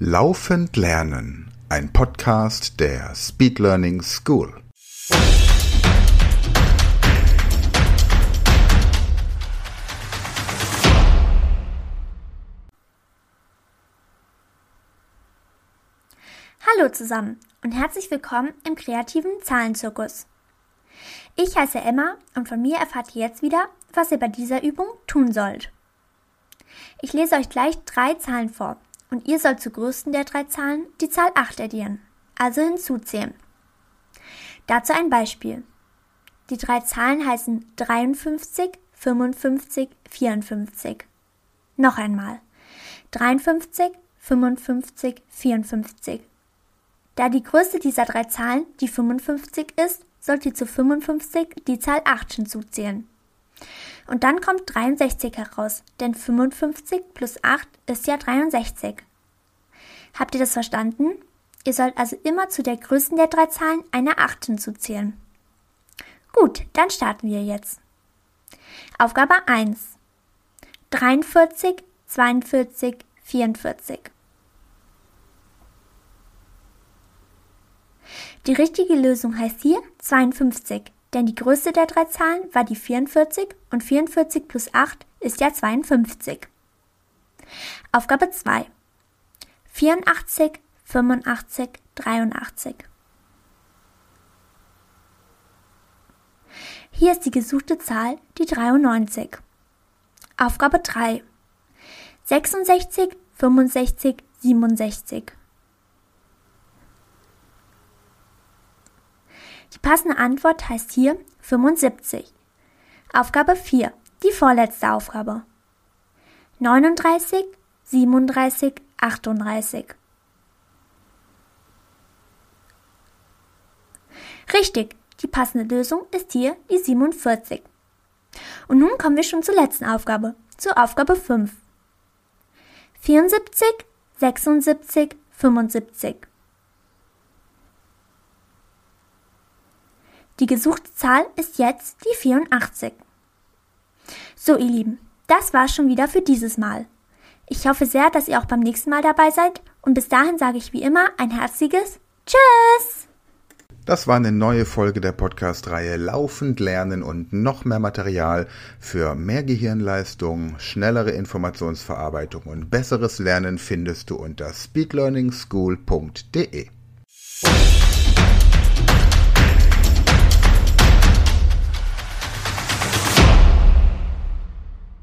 Laufend Lernen, ein Podcast der Speed Learning School. Hallo zusammen und herzlich willkommen im kreativen Zahlenzirkus. Ich heiße Emma und von mir erfahrt ihr jetzt wieder, was ihr bei dieser Übung tun sollt. Ich lese euch gleich drei Zahlen vor und ihr sollt zur größten der drei Zahlen die Zahl 8 addieren, also hinzuzählen. Dazu ein Beispiel. Die drei Zahlen heißen 53, 55, 54. Noch einmal. 53, 55, 54. Da die größte dieser drei Zahlen die 55 ist, sollt ihr zu 55 die Zahl 8 hinzuzählen. Und dann kommt 63 heraus, denn 55 plus 8 ist ja 63. Habt ihr das verstanden? Ihr sollt also immer zu der größten der drei Zahlen eine 8 hinzuzählen. Gut, dann starten wir jetzt. Aufgabe 1. 43, 42, 44. Die richtige Lösung heißt hier 52, denn die größte der drei Zahlen war die 44 und 44 plus 8 ist ja 52. Aufgabe 2. 84, 85, 83. Hier ist die gesuchte Zahl die 93. Aufgabe 3. 66, 65, 67. Die passende Antwort heißt hier 75. Aufgabe 4. Die vorletzte Aufgabe. 39, 37, 38. Richtig, die passende Lösung ist hier die 47. Und nun kommen wir schon zur letzten Aufgabe, zur Aufgabe 5. 74, 76, 75. Die gesuchte Zahl ist jetzt die 84. So, ihr Lieben, das war's schon wieder für dieses Mal. Ich hoffe sehr, dass ihr auch beim nächsten Mal dabei seid und bis dahin sage ich wie immer ein herzliches Tschüss! Das war eine neue Folge der Podcast-Reihe Laufend Lernen und noch mehr Material für mehr Gehirnleistung, schnellere Informationsverarbeitung und besseres Lernen findest du unter speedlearningschool.de.